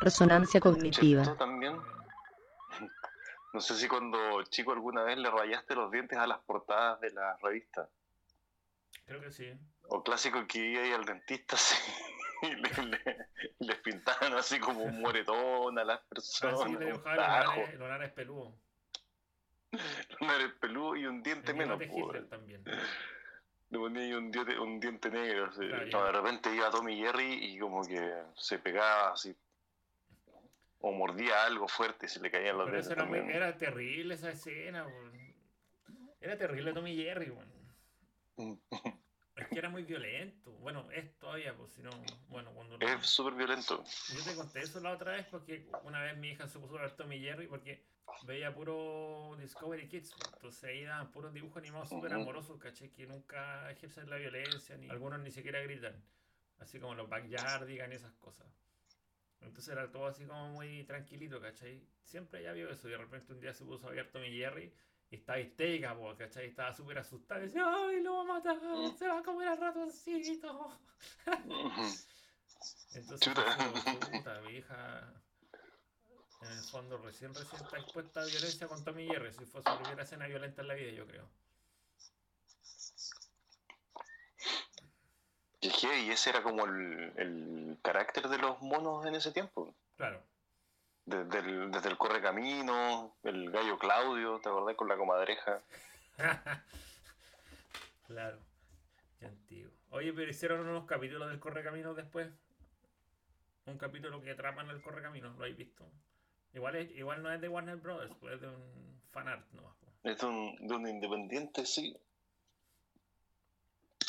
Resonancia cognitiva. También. No sé si cuando chico alguna vez le rayaste los dientes a las portadas de las revistas. Creo que sí. O clásico que iba ahí al dentista sí, y le, le- les pintaban así como un moretón a las personas. Así le un dibujaban los tajo, lares- los lares peludos. un nariz peludo y un diente El menos. Hitler también. Le ponía ahí un diente, un diente negro. así. Claro, No, de repente iba Tommy Jerry y como que se pegaba así. O mordía algo fuerte y se le caían los Pero dientes era, muy- era terrible esa escena. Era terrible Tommy Jerry, weón. Es que era muy violento. Bueno, es todavía, pues si no. Bueno, cuando. lo- Es súper violento. Yo te conté eso la otra vez porque una vez mi hija se puso a ver Tommy Jerry porque veía puro Discovery Kids. pues, Entonces ahí daban puros dibujos animados súper amorosos, caché, que nunca ejercen la violencia, ni algunos ni siquiera gritan. Así como los Backyardigans y esas cosas. Entonces era todo así como muy tranquilito, ¿cachai? Siempre ella vio eso y de repente un día se puso a ver Tommy Jerry y estaba histérica, po, ¿cachai? Estaba súper asustada. y Decía, ¡ay, lo va a matar! ¡Se va a comer al ratoncito! Entonces, Chuta. fue, puta, mi hija, en el fondo, recién, recién está expuesta a violencia con Tommy Jerry. Si fue su primera escena violenta en la vida, yo creo. Y ese era como el, el carácter de los monos en ese tiempo. Claro. Desde el, desde el correcamino, el gallo Claudio, ¿te acordás? Con la comadreja. claro. Qué antiguo. Oye, pero hicieron unos capítulos del Correcaminos después. Un capítulo que atrapan el Correcaminos, ¿lo habéis visto? Igual, es, igual no es de Warner Brothers, pues es de un fanart nomás. pues. Es de un, de un independiente, sí.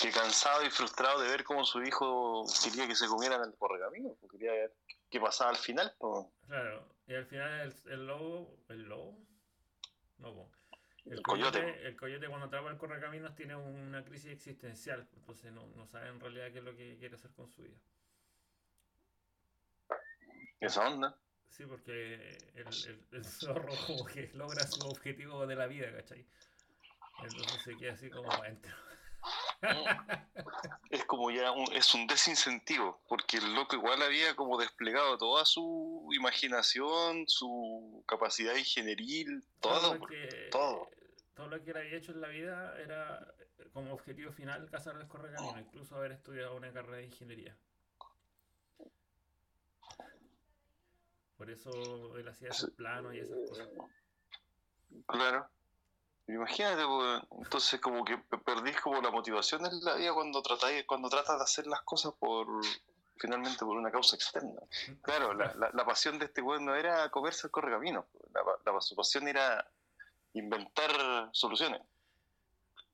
Que cansado y frustrado de ver cómo su hijo quería que se comieran el correcamino. pues, Quería ver qué pasaba al final. pues. Claro, y al final el, el lobo, ¿el lobo? No. El coyote. El coyote cuando atrapa el correcaminos tiene una crisis existencial, entonces no, no sabe en realidad qué es lo que quiere hacer con su vida. Esa onda. Sí, porque el, el, el zorro como que logra su objetivo de la vida, ¿cachai? Entonces se queda así como adentro. Es como ya un, es un desincentivo, porque el loco igual había como desplegado toda su imaginación, su capacidad ingenieril, todo. lo que, todo. todo lo que él había hecho en la vida era como objetivo final cazar el correcamino, incluso haber estudiado una carrera de ingeniería. Por eso él hacía esos planos y esas cosas. Claro. Imagínate, pues, entonces como que pe- perdís como la motivación en la vida cuando tratáis, cuando tratas de hacer las cosas por finalmente por una causa externa. Claro, la, la, la pasión de este weón no era comerse el correcamino, la, la- su pasión era inventar soluciones.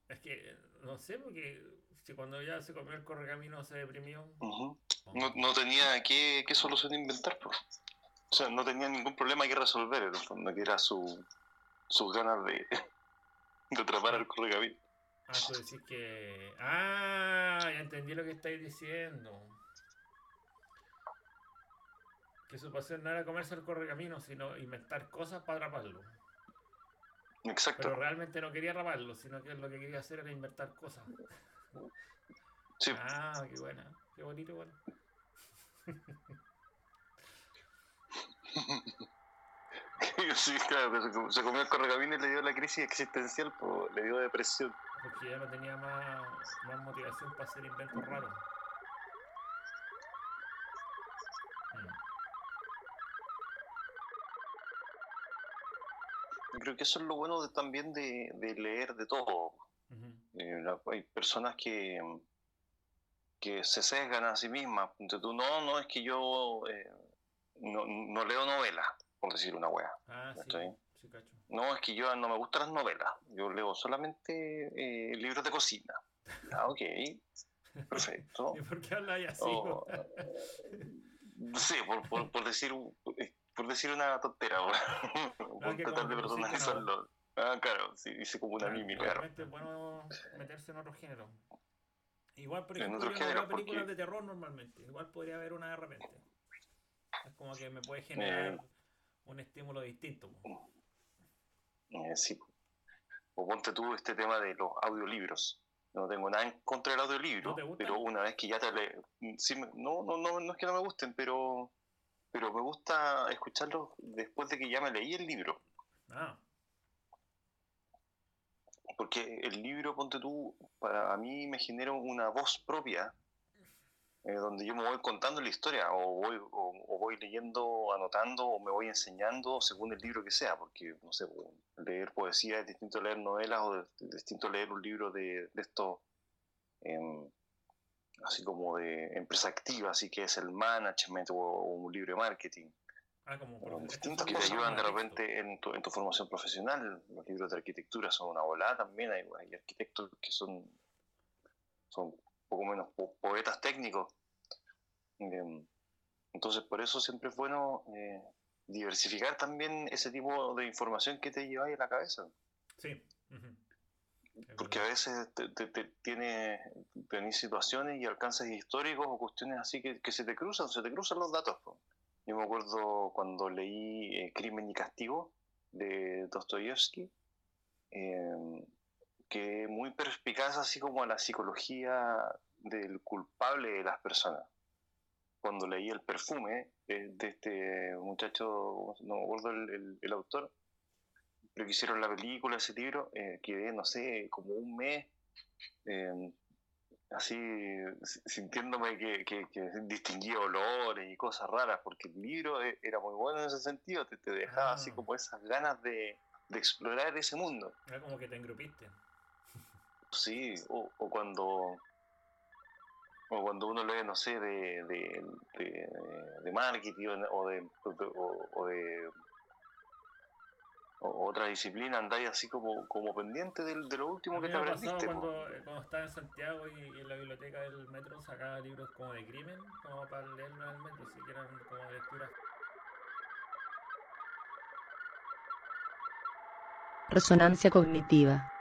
Es que, no sé, porque si cuando ya se comió el correcamino se deprimió. Ujú. no, no tenía qué, qué solución inventar, pues. O sea, no tenía ningún problema que resolver, en el fondo, que era su, sus ganas de, de atrapar al correcamino. Ah, tú decís que. Ah, ya entendí lo que estáis diciendo. Que su pasión no era comerse el correcamino, sino inventar cosas para atraparlo. Exacto. Pero realmente no quería atraparlo, sino que lo que quería hacer era inventar cosas. Sí. Ah, qué buena. Qué bonito, bueno. sí, claro, que se, comió el correcamino y le dio la crisis existencial, pues, le dio depresión. Porque ya no tenía más, más motivación para hacer inventos raros. Mm. Creo que eso es lo bueno de, también de, de leer de todo. Eh, hay personas que, que se sesgan a sí mismas. Entonces tú, no, no, es que yo eh, no, no leo novelas, por decir una wea. Ah, sí. ¿Cachai? Sí, cacho. No, es que yo no me gustan las novelas. Yo leo solamente eh, libros de cocina. Ah, ok. Perfecto. ¿Y por qué habláis así? Oh, sí, por, por, por decir un- por decir una tontera, por No, que tratar de los... Ah, claro, sí, dice como una mímica. claro. Realmente es bueno meterse en otro género. Igual, por ejemplo, yo no género, veo películas porque- de terror normalmente. Igual podría haber una de repente. Es como que me puede generar Eh. Un estímulo distinto. Eh, sí. O ponte tú este tema de los audiolibros. No tengo nada en contra del audiolibro, pero una vez que ya te le... sí no, no, no, no es que no me gusten, pero pero me gusta escucharlos después de que ya me leí el libro. Ah, Porque el libro, ponte tú, para a mí me genera una voz propia, eh, donde yo me voy contando la historia, o voy, o, o voy leyendo, anotando, o me voy enseñando según el libro que sea, porque, no sé, leer poesía es distinto a leer novelas, o es distinto a leer un libro de, de estos, em, así como de empresa activa, así que es el management, o, o un libro de marketing. ah como por- distintos que te ayudan de repente en tu, en tu formación profesional. Los libros de arquitectura son una volada también. Hay, hay arquitectos que son, son poco menos po- poetas técnicos. Em, Entonces, por eso siempre es bueno eh, diversificar también ese tipo de información que te lleváis a la cabeza. Sí. Porque a veces te, te, te- tiene, tenés situaciones y alcances históricos o cuestiones así que, que se te cruzan, se te cruzan los datos. po. Yo me acuerdo cuando leí eh, Crimen y Castigo de Dostoyevsky, eh, que muy perspicaz así como a la psicología del culpable de las personas. Cuando leí El perfume eh, de este muchacho, no me acuerdo el, el- el autor, pero que hicieron la película, ese libro, eh, quedé, no sé, como un mes eh, así sintiéndome que, que, que distinguía olores y cosas raras, porque el libro eh, era muy bueno en ese sentido, te, te dejaba así Ah. como esas ganas de, de explorar ese mundo. Era como que te engrupiste. Sí, o, o cuando o cuando uno lee, no sé, de, de, de, de marketing o de, o, o de o otra disciplina, andáis así como, como pendiente del- de, lo último que te aprendiste. cuando, cuando estaba en Santiago y, y en la biblioteca del metro sacaba libros como de crimen, como para leerlos en el metro, que eran como lecturas. Resonancia cognitiva.